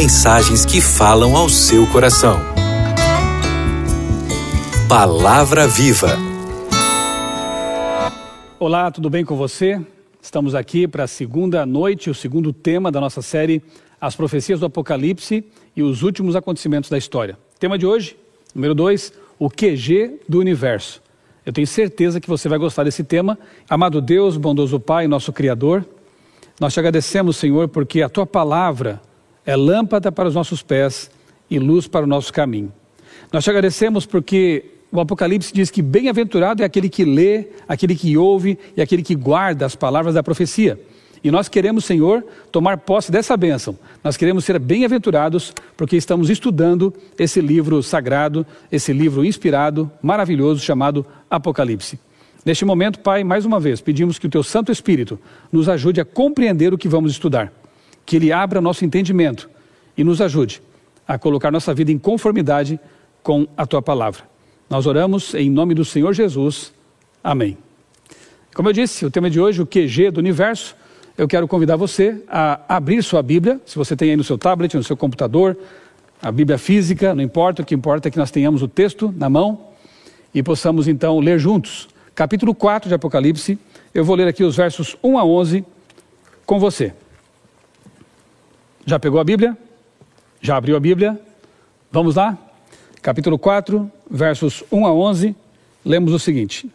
mensagens que falam ao seu coração. Palavra Viva. Olá, tudo bem com você? Estamos aqui para a segunda noite, o segundo tema da nossa série As Profecias do Apocalipse e os Últimos Acontecimentos da História. Tema de hoje, número 2, o QG do Universo. Eu tenho certeza que você vai gostar desse tema. Amado Deus, bondoso Pai, nosso Criador, nós te agradecemos, Senhor, porque a tua palavra é lâmpada para os nossos pés e luz para o nosso caminho. Nós te agradecemos porque o Apocalipse diz que bem-aventurado é aquele que lê, aquele que ouve e aquele que guarda as palavras da profecia. E nós queremos, Senhor, tomar posse dessa bênção. Nós queremos ser bem-aventurados porque estamos estudando esse livro sagrado, esse livro inspirado, maravilhoso, chamado Apocalipse. Neste momento, Pai, mais uma vez, pedimos que o Teu Santo Espírito nos ajude a compreender o que vamos estudar, que Ele abra nosso entendimento e nos ajude a colocar nossa vida em conformidade com a Tua palavra. Nós oramos em nome do Senhor Jesus. Amém. Como eu disse, o tema de hoje, o QG do universo, eu quero convidar você a abrir sua Bíblia, se você tem aí no seu tablet, no seu computador, a Bíblia física, não importa, o que importa é que nós tenhamos o texto na mão e possamos então ler juntos capítulo 4 de Apocalipse. Eu vou ler aqui os versos 1 a 11 com você. Já pegou a Bíblia? Já abriu a Bíblia? Vamos lá? Capítulo 4, versos 1 a 11, lemos o seguinte: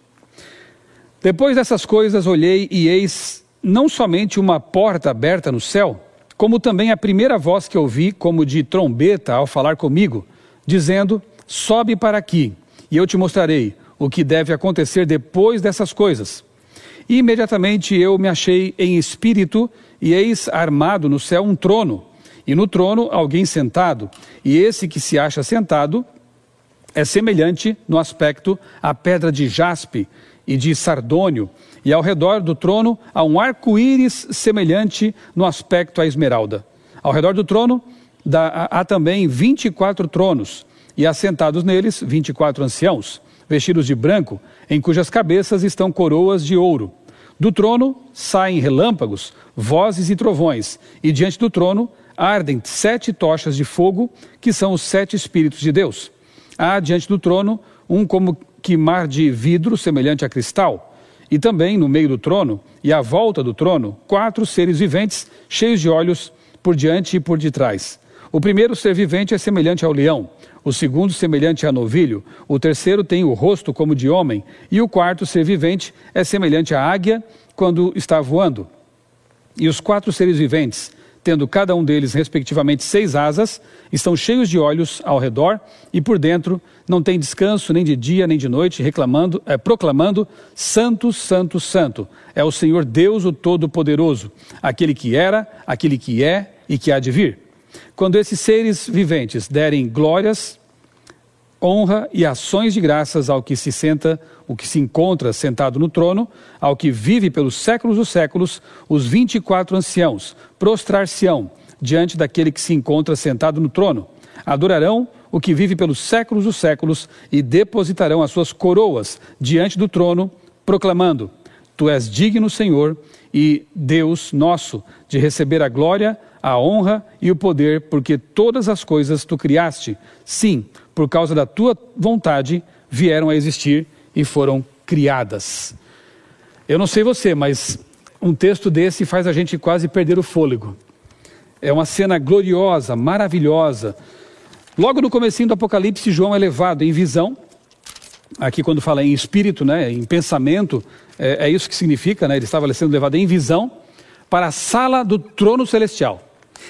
Depois dessas coisas olhei e eis não somente uma porta aberta no céu, como também a primeira voz que ouvi, como de trombeta, ao falar comigo, dizendo: Sobe para aqui, e eu te mostrarei o que deve acontecer depois dessas coisas. E imediatamente eu me achei em espírito, e eis armado no céu um trono, e no trono alguém sentado, e esse que se acha sentado é semelhante no aspecto à pedra de jaspe e de sardônio, e ao redor do trono há um arco-íris semelhante no aspecto à esmeralda. Ao redor do trono há também vinte e quatro tronos, e assentados neles vinte e quatro anciãos vestidos de branco, em cujas cabeças estão coroas de ouro. Do trono saem relâmpagos, vozes e trovões, e diante do trono ardem sete tochas de fogo, que são os sete Espíritos de Deus. Há diante do trono um como que mar de vidro semelhante a cristal, e também no meio do trono e à volta do trono, quatro seres viventes cheios de olhos por diante e por detrás. O primeiro ser vivente é semelhante ao leão, o segundo semelhante a novilho, o terceiro tem o rosto como de homem, e o quarto ser vivente é semelhante à águia quando está voando. E os quatro seres viventes, tendo cada um deles respectivamente seis asas, estão cheios de olhos ao redor e por dentro não tem descanso nem de dia nem de noite, reclamando, é, proclamando: Santo, Santo, Santo é o Senhor Deus o Todo-Poderoso, aquele que era, aquele que é e que há de vir. Quando esses seres viventes derem glórias, honra e ações de graças ao que se senta, o que se encontra sentado no trono, ao que vive pelos séculos dos séculos, os vinte e quatro anciãos prostrar-se-ão diante daquele que se encontra sentado no trono. Adorarão o que vive pelos séculos dos séculos e depositarão as suas coroas diante do trono, proclamando: Tu és digno, Senhor, e Deus nosso, de receber a glória, a honra e o poder, porque todas as coisas tu criaste. Sim, por causa da tua vontade vieram a existir e foram criadas. Eu não sei você, mas um texto desse faz a gente quase perder o fôlego. É uma cena gloriosa, maravilhosa. Logo no comecinho do Apocalipse, João é levado em visão. Aqui quando fala em espírito, né, em pensamento, é, é isso que significa, né? Ele estava sendo levado em visão para a sala do trono celestial.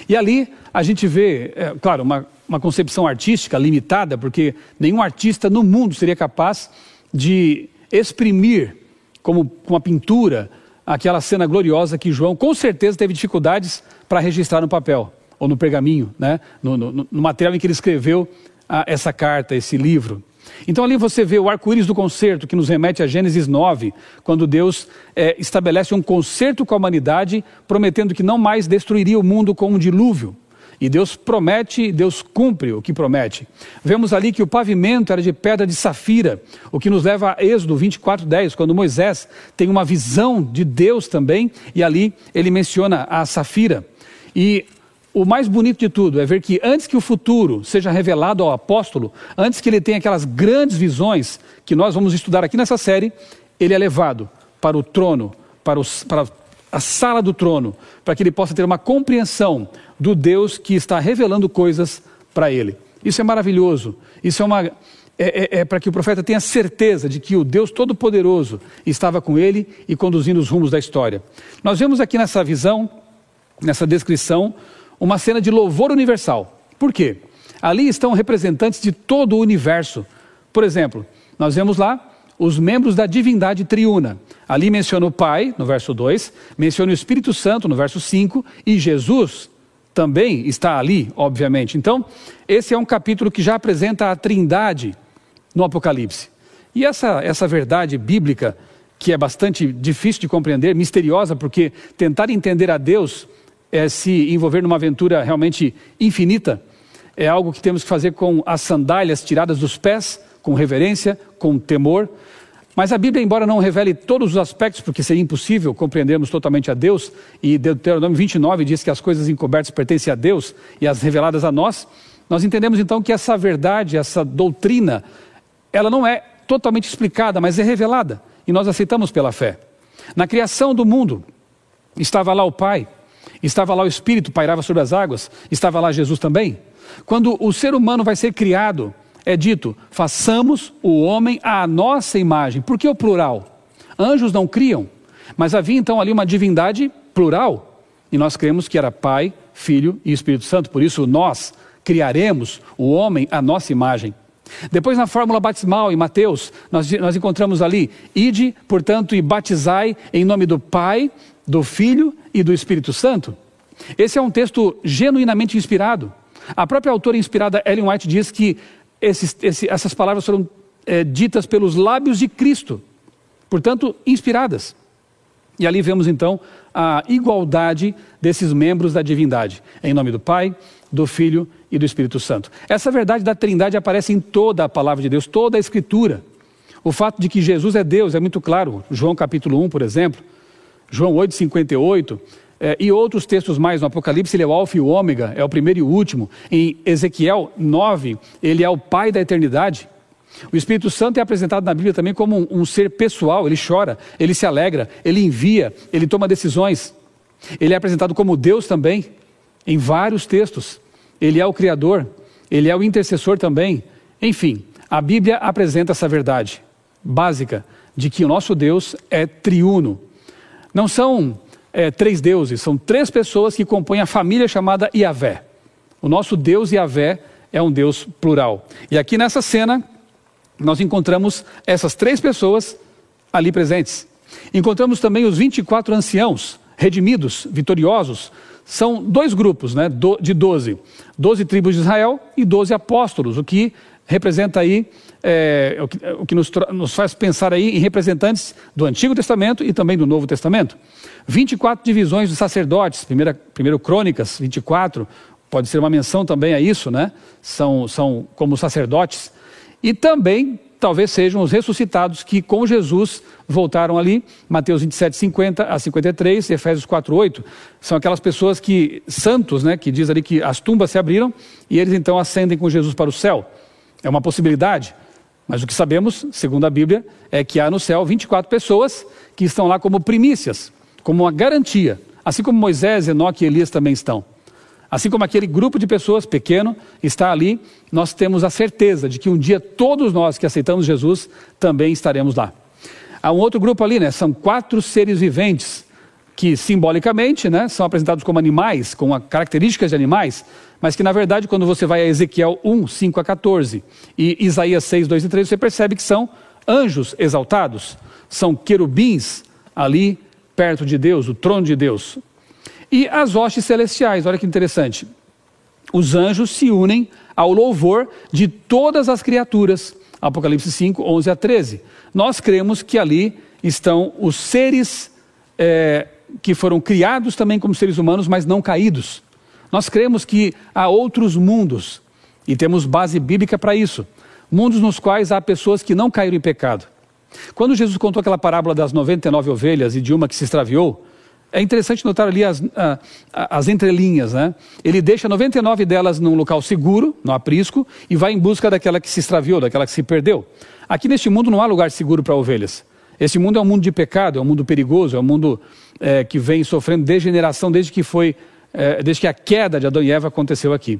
E ali a gente vê, é, claro, uma, uma concepção artística limitada, porque nenhum artista no mundo seria capaz de exprimir, como com uma pintura, aquela cena gloriosa que João com certeza teve dificuldades para registrar no papel ou no pergaminho, né? no, no, no material em que ele escreveu a, essa carta, esse livro. Então ali você vê o arco-íris do concerto, que nos remete a Gênesis 9, quando Deus é, estabelece um concerto com a humanidade, prometendo que não mais destruiria o mundo com um dilúvio. E Deus promete, Deus cumpre o que promete. Vemos ali que o pavimento era de pedra de safira, o que nos leva a Êxodo 24, 10, quando Moisés tem uma visão de Deus também, e ali ele menciona a safira. E o mais bonito de tudo é ver que antes que o futuro seja revelado ao apóstolo, antes que ele tenha aquelas grandes visões que nós vamos estudar aqui nessa série, ele é levado para o trono, para, os, para a sala do trono, para que ele possa ter uma compreensão do Deus que está revelando coisas para ele. Isso é maravilhoso. Isso é uma. É, é, é para que o profeta tenha certeza de que o Deus Todo-Poderoso estava com ele e conduzindo os rumos da história. Nós vemos aqui nessa visão, nessa descrição, uma cena de louvor universal. Por quê? Ali estão representantes de todo o universo. Por exemplo, nós vemos lá os membros da divindade triuna. Ali menciona o Pai, no verso 2, menciona o Espírito Santo, no verso 5, e Jesus também está ali, obviamente. Então, esse é um capítulo que já apresenta a trindade no Apocalipse. E essa, essa verdade bíblica, que é bastante difícil de compreender, misteriosa, porque tentar entender a Deus é, se envolver numa aventura realmente infinita, é algo que temos que fazer com as sandálias tiradas dos pés, com reverência, com temor. Mas a Bíblia, embora não revele todos os aspectos, porque seria impossível compreendermos totalmente a Deus, e Deuteronômio 29 diz que as coisas encobertas pertencem a Deus e as reveladas a nós, nós entendemos então que essa verdade, essa doutrina, ela não é totalmente explicada, mas é revelada, e nós aceitamos pela fé. Na criação do mundo, estava lá o Pai, Estava lá o Espírito, pairava sobre as águas, estava lá Jesus também. Quando o ser humano vai ser criado, é dito: façamos o homem à nossa imagem. Por que o plural? Anjos não criam, mas havia então ali uma divindade plural. E nós cremos que era Pai, Filho e Espírito Santo. Por isso nós criaremos o homem à nossa imagem. Depois, na fórmula batismal, em Mateus, nós, nós encontramos ali: ide, portanto, e batizai em nome do Pai, do Filho e do Espírito Santo. Esse é um texto genuinamente inspirado. A própria autora inspirada Ellen White diz que esses, esse, essas palavras foram é, ditas pelos lábios de Cristo, portanto, inspiradas. E ali vemos então a igualdade desses membros da divindade, em nome do Pai, do Filho e do Espírito Santo. Essa verdade da Trindade aparece em toda a palavra de Deus, toda a Escritura. O fato de que Jesus é Deus é muito claro. João capítulo 1, por exemplo, João 8,58, é, e outros textos mais no Apocalipse, ele é o Alfa e o Ômega, é o primeiro e o último. Em Ezequiel 9, ele é o Pai da eternidade. O Espírito Santo é apresentado na Bíblia também como um, um ser pessoal, ele chora, ele se alegra, ele envia, ele toma decisões. Ele é apresentado como Deus também, em vários textos. Ele é o Criador, ele é o intercessor também. Enfim, a Bíblia apresenta essa verdade básica de que o nosso Deus é triuno. Não são é, três deuses, são três pessoas que compõem a família chamada Iavé. O nosso Deus Iavé é um Deus plural. E aqui nessa cena, nós encontramos essas três pessoas ali presentes. Encontramos também os 24 anciãos, redimidos, vitoriosos. São dois grupos né, de 12. 12 tribos de Israel e 12 apóstolos, o que representa aí, é, o que, o que nos, nos, faz pensar aí em representantes do Antigo Testamento e também do Novo Testamento. 24 divisões dos sacerdotes, primeira, primeiro Crônicas 24, pode ser uma menção também a isso, né? São, são como sacerdotes. E também, talvez sejam os ressuscitados que com Jesus voltaram ali, Mateus 27, 50 a 53, Efésios 4, 8. São aquelas pessoas que, santos, né? Que diz ali que as tumbas se abriram e eles então ascendem com Jesus para o céu. É uma possibilidade, mas o que sabemos, segundo a Bíblia, é que há no céu 24 pessoas que estão lá como primícias, como uma garantia, assim como Moisés, Enoque e Elias também estão. Assim como aquele grupo de pessoas pequeno está ali, nós temos a certeza de que um dia todos nós que aceitamos Jesus também estaremos lá. Há um outro grupo ali, né? São quatro seres viventes que simbolicamente né, são apresentados como animais, com características de animais, mas que na verdade, quando você vai a Ezequiel 1, 5 a 14 e Isaías 6, 2 e 3, você percebe que são anjos exaltados, são querubins ali perto de Deus, o trono de Deus. E as hostes celestiais, olha que interessante. Os anjos se unem ao louvor de todas as criaturas. Apocalipse 5, 11 a 13. Nós cremos que ali estão os seres é, que foram criados também como seres humanos, mas não caídos. Nós cremos que há outros mundos e temos base bíblica para isso. Mundos nos quais há pessoas que não caíram em pecado. Quando Jesus contou aquela parábola das 99 ovelhas e de uma que se extraviou, é interessante notar ali as, as entrelinhas, né? Ele deixa 99 delas num local seguro, no aprisco, e vai em busca daquela que se extraviou, daquela que se perdeu. Aqui neste mundo não há lugar seguro para ovelhas. Esse mundo é um mundo de pecado, é um mundo perigoso, é um mundo é, que vem sofrendo degeneração desde que foi, é, desde que a queda de Adão e Eva aconteceu aqui.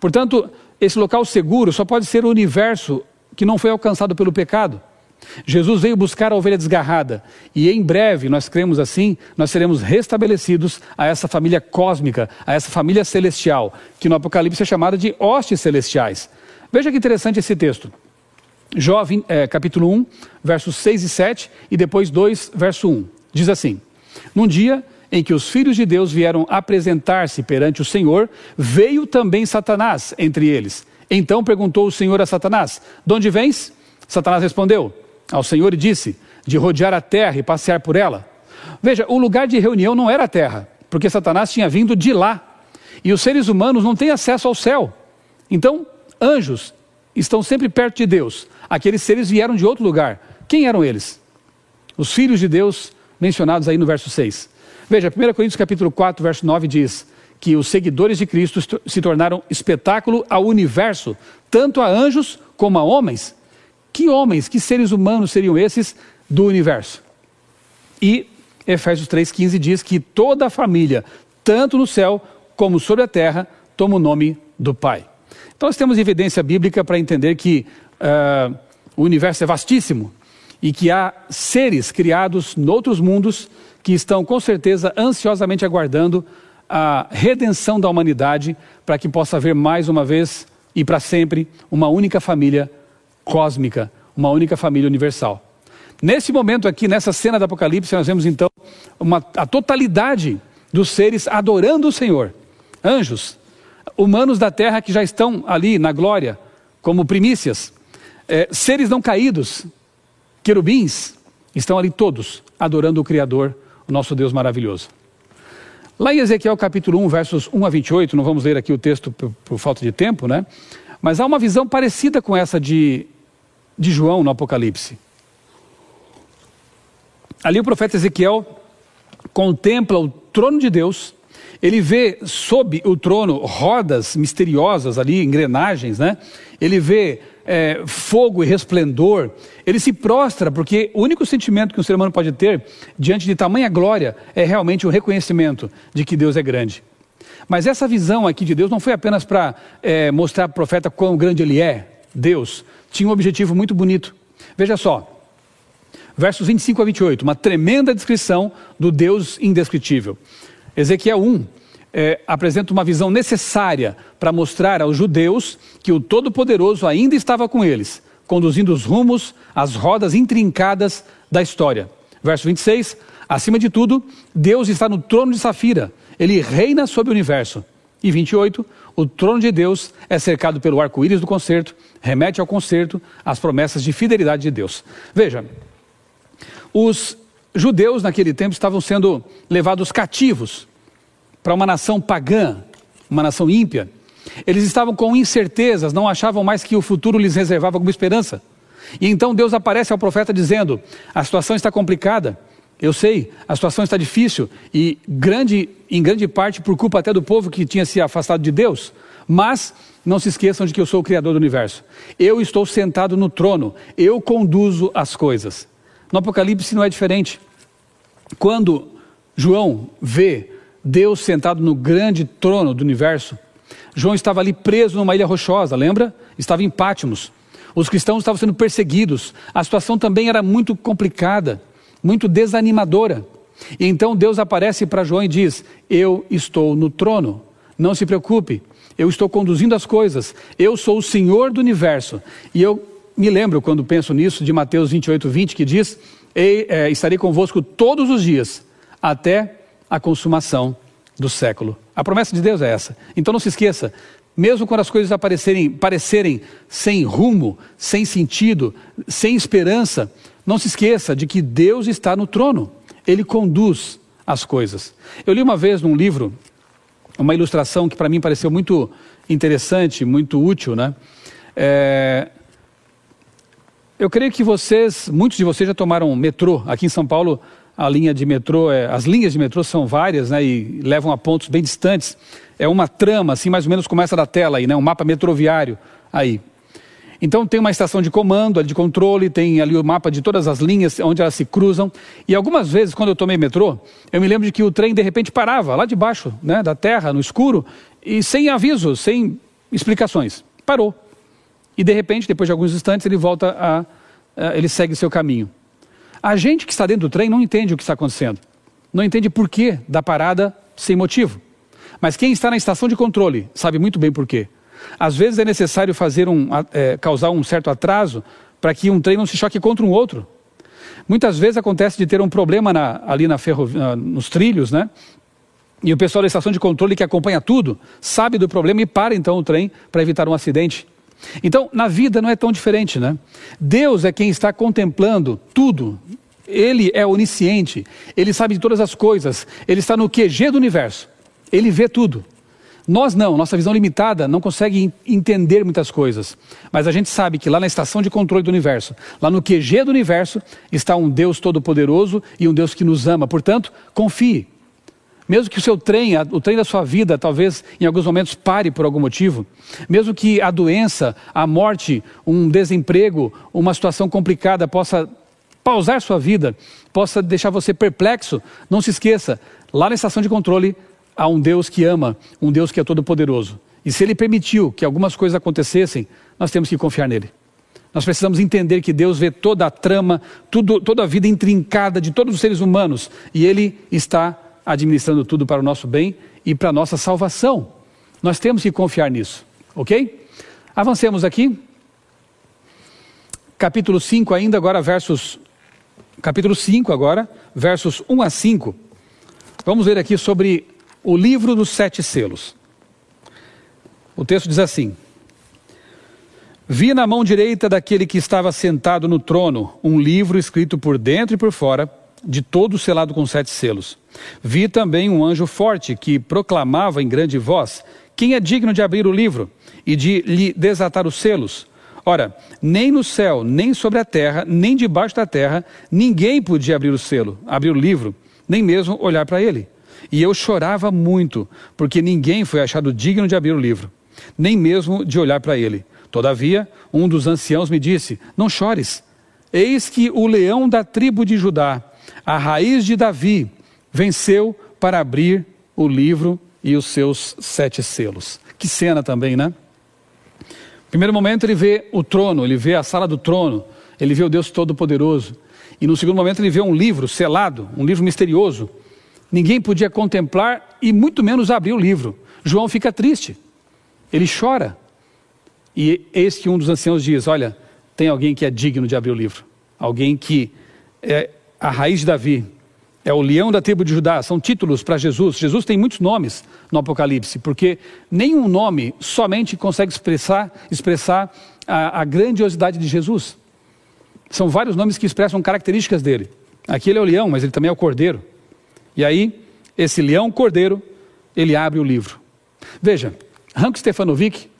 Portanto, esse local seguro só pode ser o universo que não foi alcançado pelo pecado. Jesus veio buscar a ovelha desgarrada e em breve, nós cremos assim, nós seremos restabelecidos a essa família cósmica, a essa família celestial, que no Apocalipse é chamada de hostes celestiais. Veja que interessante esse texto. Jó é, capítulo 1, versos 6 e 7 e depois 2, verso 1. Diz assim: Num dia em que os filhos de Deus vieram apresentar-se perante o Senhor, veio também Satanás entre eles. Então perguntou o Senhor a Satanás: De onde vens? Satanás respondeu: ao Senhor e disse: de rodear a terra e passear por ela. Veja, o lugar de reunião não era a terra, porque Satanás tinha vindo de lá. E os seres humanos não têm acesso ao céu. Então, anjos estão sempre perto de Deus. Aqueles seres vieram de outro lugar. Quem eram eles? Os filhos de Deus mencionados aí no verso 6. Veja, 1 Coríntios capítulo 4, verso 9 diz que os seguidores de Cristo se tornaram espetáculo ao universo, tanto a anjos como a homens. Que homens, que seres humanos seriam esses do universo? E Efésios 3,15 diz que toda a família, tanto no céu como sobre a terra, toma o nome do Pai. Então nós temos evidência bíblica para entender que uh, o universo é vastíssimo e que há seres criados noutros mundos que estão com certeza ansiosamente aguardando a redenção da humanidade para que possa haver mais uma vez e para sempre uma única família cósmica, uma única família universal. Nesse momento aqui, nessa cena do Apocalipse, nós vemos então uma, a totalidade dos seres adorando o Senhor. Anjos, humanos da terra que já estão ali na glória, como primícias, é, seres não caídos, querubins, estão ali todos adorando o Criador, nosso Deus maravilhoso. Lá em Ezequiel capítulo 1, versos 1 a 28, não vamos ler aqui o texto por, por falta de tempo, né? Mas há uma visão parecida com essa de de João no Apocalipse. Ali o profeta Ezequiel contempla o trono de Deus, ele vê sob o trono rodas misteriosas ali, engrenagens, né? Ele vê é, fogo e resplendor, ele se prostra, porque o único sentimento que um ser humano pode ter diante de tamanha glória é realmente o reconhecimento de que Deus é grande. Mas essa visão aqui de Deus não foi apenas para é, mostrar para o profeta quão grande ele é, Deus, tinha um objetivo muito bonito. Veja só, versos 25 a 28, uma tremenda descrição do Deus indescritível. Ezequiel 1 é, apresenta uma visão necessária para mostrar aos judeus que o Todo-Poderoso ainda estava com eles, conduzindo os rumos, as rodas intrincadas da história. Verso 26, acima de tudo, Deus está no trono de Safira, ele reina sobre o universo. E 28, o trono de Deus é cercado pelo arco-íris do concerto, remete ao concerto, às promessas de fidelidade de Deus. Veja, os judeus naquele tempo estavam sendo levados cativos para uma nação pagã, uma nação ímpia. Eles estavam com incertezas, não achavam mais que o futuro lhes reservava alguma esperança. E então Deus aparece ao profeta dizendo: a situação está complicada, eu sei, a situação está difícil e grande, em grande parte por culpa até do povo que tinha se afastado de Deus. Mas não se esqueçam de que eu sou o Criador do universo. Eu estou sentado no trono, eu conduzo as coisas. No Apocalipse não é diferente. Quando João vê Deus sentado no grande trono do universo, João estava ali preso numa ilha rochosa, lembra? Estava em Pátimos. Os cristãos estavam sendo perseguidos. A situação também era muito complicada muito desanimadora. E então Deus aparece para João e diz: Eu estou no trono, não se preocupe, eu estou conduzindo as coisas, eu sou o Senhor do universo. E eu me lembro, quando penso nisso, de Mateus 28, 20, que diz: é, Estarei convosco todos os dias, até a consumação do século. A promessa de Deus é essa. Então não se esqueça, mesmo quando as coisas aparecerem, parecerem sem rumo, sem sentido, sem esperança, não se esqueça de que Deus está no trono, Ele conduz as coisas. Eu li uma vez num livro uma ilustração que para mim pareceu muito interessante, muito útil, né? É... Eu creio que vocês, muitos de vocês já tomaram metrô. Aqui em São Paulo, a linha de metrô, é, as linhas de metrô são várias, né, e levam a pontos bem distantes. É uma trama, assim, mais ou menos como essa da tela aí, né, um mapa metroviário aí. Então tem uma estação de comando, de controle, tem ali o mapa de todas as linhas onde elas se cruzam. E algumas vezes, quando eu tomei metrô, eu me lembro de que o trem de repente parava lá debaixo, né, da terra, no escuro, e sem aviso, sem explicações. Parou. E de repente, depois de alguns instantes, ele volta a, a ele segue seu caminho. A gente que está dentro do trem não entende o que está acontecendo. Não entende por que da parada sem motivo. Mas quem está na estação de controle sabe muito bem por quê. Às vezes é necessário fazer um, é, causar um certo atraso para que um trem não se choque contra um outro. Muitas vezes acontece de ter um problema na, ali na ferro, nos trilhos, né? E o pessoal da estação de controle que acompanha tudo sabe do problema e para então o trem para evitar um acidente. Então, na vida não é tão diferente, né? Deus é quem está contemplando tudo. Ele é onisciente, ele sabe de todas as coisas, ele está no QG do universo, ele vê tudo. Nós não, nossa visão limitada não consegue entender muitas coisas. Mas a gente sabe que lá na estação de controle do universo, lá no QG do universo, está um Deus todo-poderoso e um Deus que nos ama. Portanto, confie, mesmo que o seu trem, o trem da sua vida, talvez em alguns momentos pare por algum motivo, mesmo que a doença, a morte, um desemprego, uma situação complicada possa pausar sua vida, possa deixar você perplexo, não se esqueça, lá na estação de controle há um Deus que ama, um Deus que é todo-poderoso. E se ele permitiu que algumas coisas acontecessem, nós temos que confiar nele. Nós precisamos entender que Deus vê toda a trama, tudo, toda a vida intrincada de todos os seres humanos e Ele está administrando tudo para o nosso bem e para a nossa salvação. Nós temos que confiar nisso, ok? Avancemos aqui. Capítulo 5 ainda, agora versos... Capítulo 5 agora, versos 1 a 5. Vamos ver aqui sobre o livro dos sete selos. O texto diz assim: Vi na mão direita daquele que estava sentado no trono um livro escrito por dentro e por fora, de todo selado com sete selos. Vi também um anjo forte que proclamava em grande voz: Quem é digno de abrir o livro e de lhe desatar os selos? Ora, nem no céu, nem sobre a terra, nem debaixo da terra, ninguém podia abrir o selo, abrir o livro, nem mesmo olhar para ele. E eu chorava muito, porque ninguém foi achado digno de abrir o livro, nem mesmo de olhar para ele. Todavia, um dos anciãos me disse: Não chores. Eis que o leão da tribo de Judá, a raiz de Davi, venceu para abrir o livro e os seus sete selos. Que cena também, né? primeiro momento ele vê o trono, ele vê a sala do trono, ele vê o Deus Todo-Poderoso. E no segundo momento ele vê um livro selado, um livro misterioso. Ninguém podia contemplar e muito menos abrir o livro. João fica triste, ele chora. E eis que um dos anciãos diz: Olha, tem alguém que é digno de abrir o livro, alguém que é a raiz de Davi, é o leão da tribo de Judá, são títulos para Jesus. Jesus tem muitos nomes no Apocalipse, porque nenhum nome somente consegue expressar, expressar a, a grandiosidade de Jesus. São vários nomes que expressam características dele. Aqui ele é o leão, mas ele também é o cordeiro. E aí, esse leão cordeiro, ele abre o livro. Veja, Hank Stefanovic,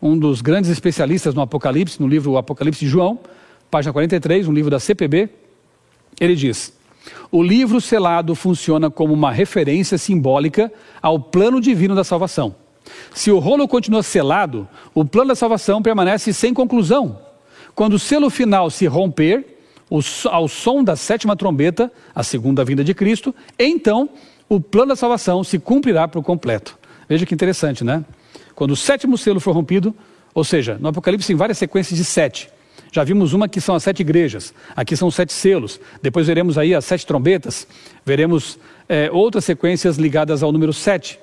um dos grandes especialistas no Apocalipse, no livro Apocalipse de João, página 43, um livro da CPB, ele diz: o livro selado funciona como uma referência simbólica ao plano divino da salvação. Se o rolo continua selado, o plano da salvação permanece sem conclusão. Quando o selo final se romper, ao som da sétima trombeta, a segunda vinda de Cristo, então o plano da salvação se cumprirá por completo. Veja que interessante, né? Quando o sétimo selo for rompido, ou seja, no Apocalipse tem várias sequências de sete. Já vimos uma que são as sete igrejas, aqui são os sete selos. Depois veremos aí as sete trombetas, veremos é, outras sequências ligadas ao número sete.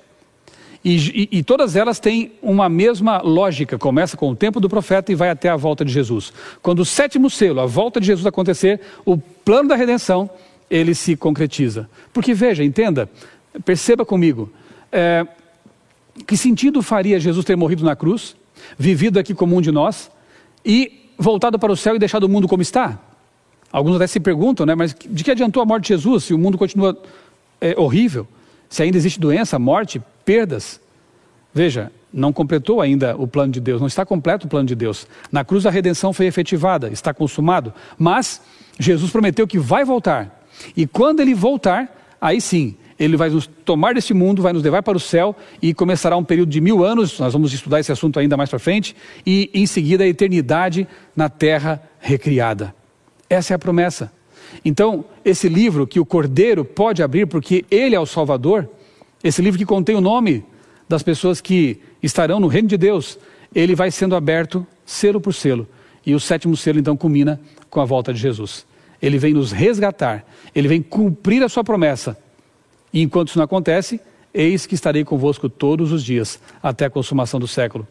E, e, e, todas elas têm uma mesma lógica. Começa com o tempo do profeta e vai até a volta de Jesus. Quando o sétimo selo, a volta de Jesus acontecer, o plano da redenção, ele se concretiza. Porque veja, entenda, perceba comigo, é, que sentido faria Jesus ter morrido na cruz, vivido aqui como um de nós, e voltado para o céu e deixado o mundo como está? Alguns até se perguntam, né? Mas de que adiantou a morte de Jesus se o mundo continua é, horrível? Se ainda existe doença, morte, perdas? Veja, não completou ainda o plano de Deus, não está completo o plano de Deus. Na cruz a redenção foi efetivada, está consumado, mas Jesus prometeu que vai voltar. E quando ele voltar, aí sim, ele vai nos tomar deste mundo, vai nos levar para o céu e começará um período de mil anos. Nós vamos estudar esse assunto ainda mais para frente. E em seguida a eternidade na terra recriada. Essa é a promessa. Então, esse livro que o Cordeiro pode abrir, porque ele é o Salvador, esse livro que contém o nome das pessoas que estarão no reino de Deus, ele vai sendo aberto selo por selo. E o sétimo selo então culmina com a volta de Jesus. Ele vem nos resgatar, ele vem cumprir a sua promessa. E enquanto isso não acontece, eis que estarei convosco todos os dias, até a consumação do século.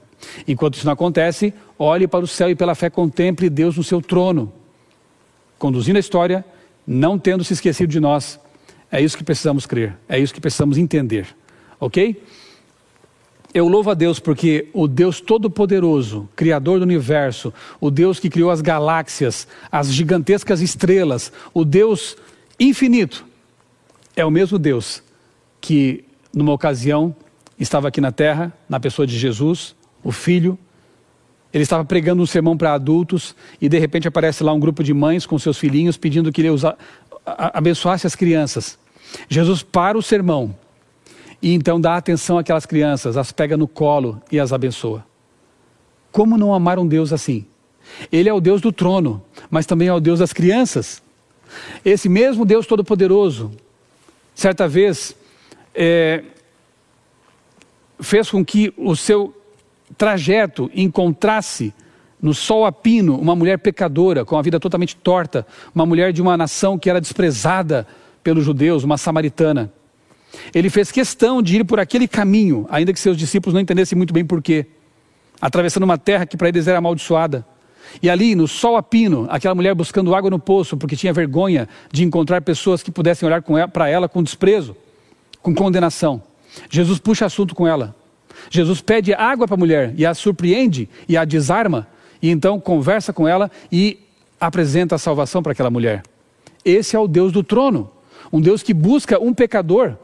Enquanto isso não acontece, olhe para o céu e pela fé contemple Deus no seu trono, conduzindo a história, não tendo se esquecido de nós. É isso que precisamos crer, é isso que precisamos entender, ok? Eu louvo a Deus porque o Deus Todo-Poderoso, Criador do universo, o Deus que criou as galáxias, as gigantescas estrelas, o Deus infinito, é o mesmo Deus que, numa ocasião, estava aqui na terra, na pessoa de Jesus, o Filho. Ele estava pregando um sermão para adultos e de repente aparece lá um grupo de mães com seus filhinhos pedindo que ele usa, abençoasse as crianças. Jesus para o sermão e então dá atenção àquelas crianças, as pega no colo e as abençoa. Como não amar um Deus assim? Ele é o Deus do trono, mas também é o Deus das crianças. Esse mesmo Deus Todo-Poderoso, certa vez, é, fez com que o seu trajeto encontrasse no sol a pino uma mulher pecadora, com a vida totalmente torta, uma mulher de uma nação que era desprezada pelos judeus, uma samaritana. Ele fez questão de ir por aquele caminho, ainda que seus discípulos não entendessem muito bem porquê, atravessando uma terra que para eles era amaldiçoada. E ali, no sol a pino, aquela mulher buscando água no poço, porque tinha vergonha de encontrar pessoas que pudessem olhar para ela com desprezo, com condenação. Jesus puxa assunto com ela. Jesus pede água para a mulher e a surpreende e a desarma, e então conversa com ela e apresenta a salvação para aquela mulher. Esse é o Deus do trono, um Deus que busca um pecador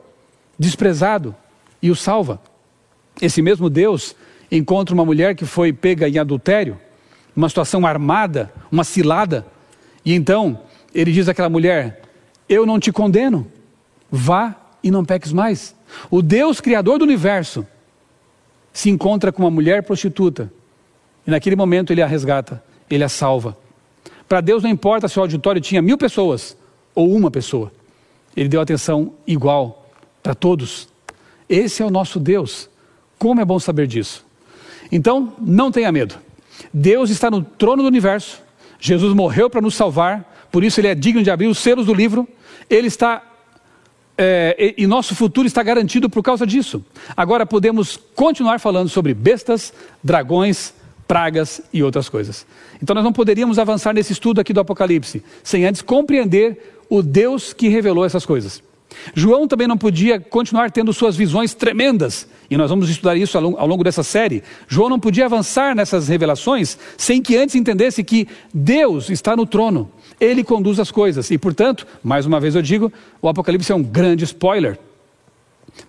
desprezado e o salva. Esse mesmo Deus encontra uma mulher que foi pega em adultério, uma situação armada, uma cilada, e então ele diz àquela mulher: Eu não te condeno, vá e não peques mais. O Deus Criador do universo se encontra com uma mulher prostituta e naquele momento ele a resgata, ele a salva. Para Deus não importa se o auditório tinha mil pessoas ou uma pessoa, ele deu atenção igual para todos. Esse é o nosso Deus. Como é bom saber disso. Então, não tenha medo. Deus está no trono do universo. Jesus morreu para nos salvar, por isso ele é digno de abrir os selos do livro. Ele está é, e nosso futuro está garantido por causa disso. Agora podemos continuar falando sobre bestas, dragões, pragas e outras coisas. Então nós não poderíamos avançar nesse estudo aqui do Apocalipse sem antes compreender o Deus que revelou essas coisas. João também não podia continuar tendo suas visões tremendas, e nós vamos estudar isso ao longo dessa série. João não podia avançar nessas revelações sem que antes entendesse que Deus está no trono, ele conduz as coisas, e portanto, mais uma vez eu digo, o Apocalipse é um grande spoiler.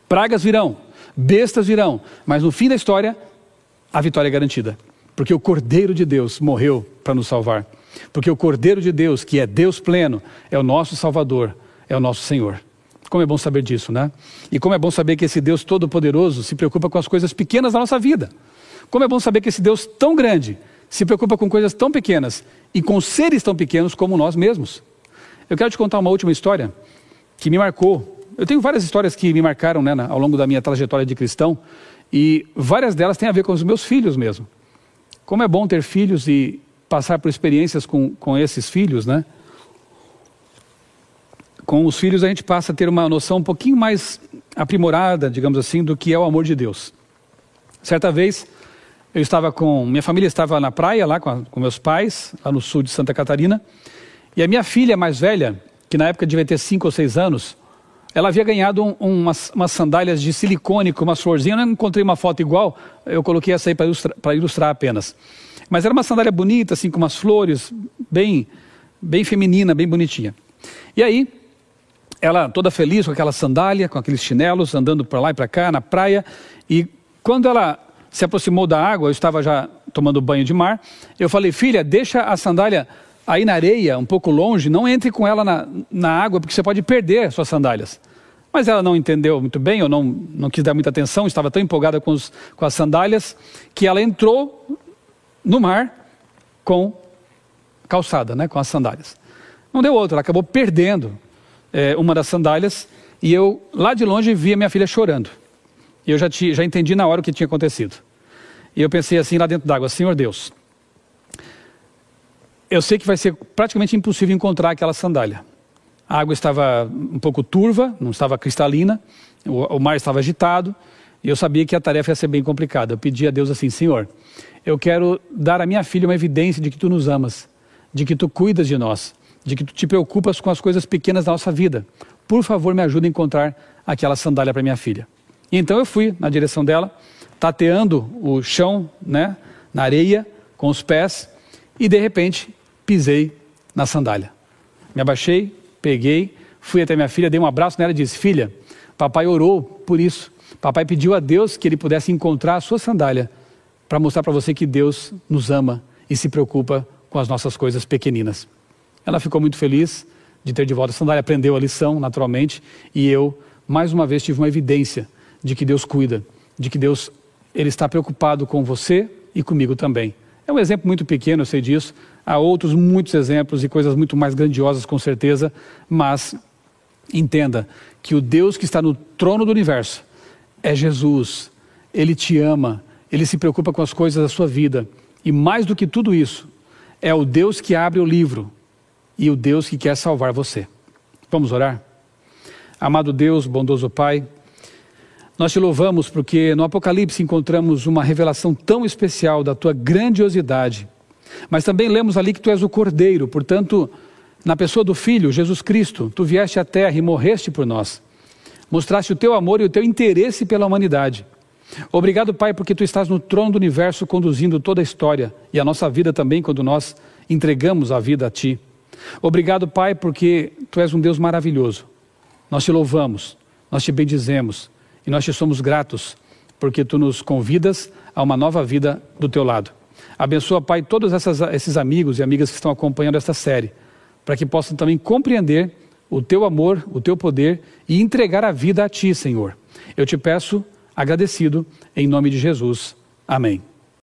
Pragas virão, bestas virão, mas no fim da história, a vitória é garantida, porque o Cordeiro de Deus morreu para nos salvar, porque o Cordeiro de Deus, que é Deus pleno, é o nosso Salvador, é o nosso Senhor. Como é bom saber disso, né? E como é bom saber que esse Deus todo-poderoso se preocupa com as coisas pequenas da nossa vida. Como é bom saber que esse Deus tão grande se preocupa com coisas tão pequenas e com seres tão pequenos como nós mesmos. Eu quero te contar uma última história que me marcou. Eu tenho várias histórias que me marcaram né, ao longo da minha trajetória de cristão e várias delas têm a ver com os meus filhos mesmo. Como é bom ter filhos e passar por experiências com, com esses filhos, né? Com os filhos a gente passa a ter uma noção um pouquinho mais aprimorada, digamos assim, do que é o amor de Deus. Certa vez, eu estava com. Minha família estava na praia, lá com, a, com meus pais, lá no sul de Santa Catarina, e a minha filha mais velha, que na época devia ter 5 ou 6 anos, ela havia ganhado um, umas, umas, sandálias de silicone com umas florzinhas. Eu não encontrei uma foto igual, eu coloquei essa aí para ilustrar, ilustrar, apenas. Mas era uma sandália bonita, assim, com umas flores, bem, bem feminina, bem bonitinha. E aí, ela toda feliz com aquela sandália, com aqueles chinelos, andando para lá e para cá na praia. E quando ela se aproximou da água, eu estava já tomando banho de mar, eu falei, filha, deixa a sandália aí na areia, um pouco longe, não entre com ela na, na água, porque você pode perder suas sandálias. Mas ela não entendeu muito bem, ou não, não quis dar muita atenção, estava tão empolgada com, os, com as sandálias, que ela entrou no mar com calçada, né, com as sandálias. Não deu outra, ela acabou perdendo é, uma das sandálias, e eu, lá de longe, vi a minha filha chorando. E eu já, tinha, já entendi na hora o que tinha acontecido. E eu pensei assim lá dentro d'água, Senhor Deus, eu sei que vai ser praticamente impossível encontrar aquela sandália. A água estava um pouco turva, não estava cristalina, o, o mar estava agitado, e eu sabia que a tarefa ia ser bem complicada. Eu pedi a Deus assim, Senhor, eu quero dar à minha filha uma evidência de que tu nos amas, de que tu cuidas de nós, de que tu te preocupas com as coisas pequenas da nossa vida. Por favor, me ajude a encontrar aquela sandália para minha filha. E então eu fui na direção dela, tateando o chão, né, na areia, com os pés, e de repente pisei na sandália. Me abaixei, peguei, fui até minha filha, dei um abraço nela e disse: Filha, papai orou por isso. Papai pediu a Deus que ele pudesse encontrar a sua sandália para mostrar para você que Deus nos ama e se preocupa com as nossas coisas pequeninas. Ela ficou muito feliz de ter de volta a sandália, aprendeu a lição naturalmente e eu, mais uma vez, tive uma evidência de que Deus cuida, de que Deus ele está preocupado com você e comigo também. É um exemplo muito pequeno, eu sei disso. Há outros muitos exemplos e coisas muito mais grandiosas, com certeza. Mas entenda que o Deus que está no trono do universo é Jesus. Ele te ama, ele se preocupa com as coisas da sua vida. E mais do que tudo isso, é o Deus que abre o livro e o Deus que quer salvar você. Vamos orar? Amado Deus, bondoso Pai. Nós te louvamos porque no Apocalipse encontramos uma revelação tão especial da tua grandiosidade. Mas também lemos ali que tu és o Cordeiro, portanto, na pessoa do Filho, Jesus Cristo, tu vieste à terra e morreste por nós. Mostraste o teu amor e o teu interesse pela humanidade. Obrigado, Pai, porque tu estás no trono do universo conduzindo toda a história e a nossa vida também quando nós entregamos a vida a ti. Obrigado, Pai, porque tu és um Deus maravilhoso. Nós te louvamos, nós te bendizemos e nós te somos gratos porque tu nos convidas a uma nova vida do teu lado. Abençoa, Pai, todos essas, esses amigos e amigas que estão acompanhando esta série, para que possam também compreender o teu amor, o teu poder e entregar a vida a ti, Senhor. Eu te peço, agradecido, em nome de Jesus. Amém.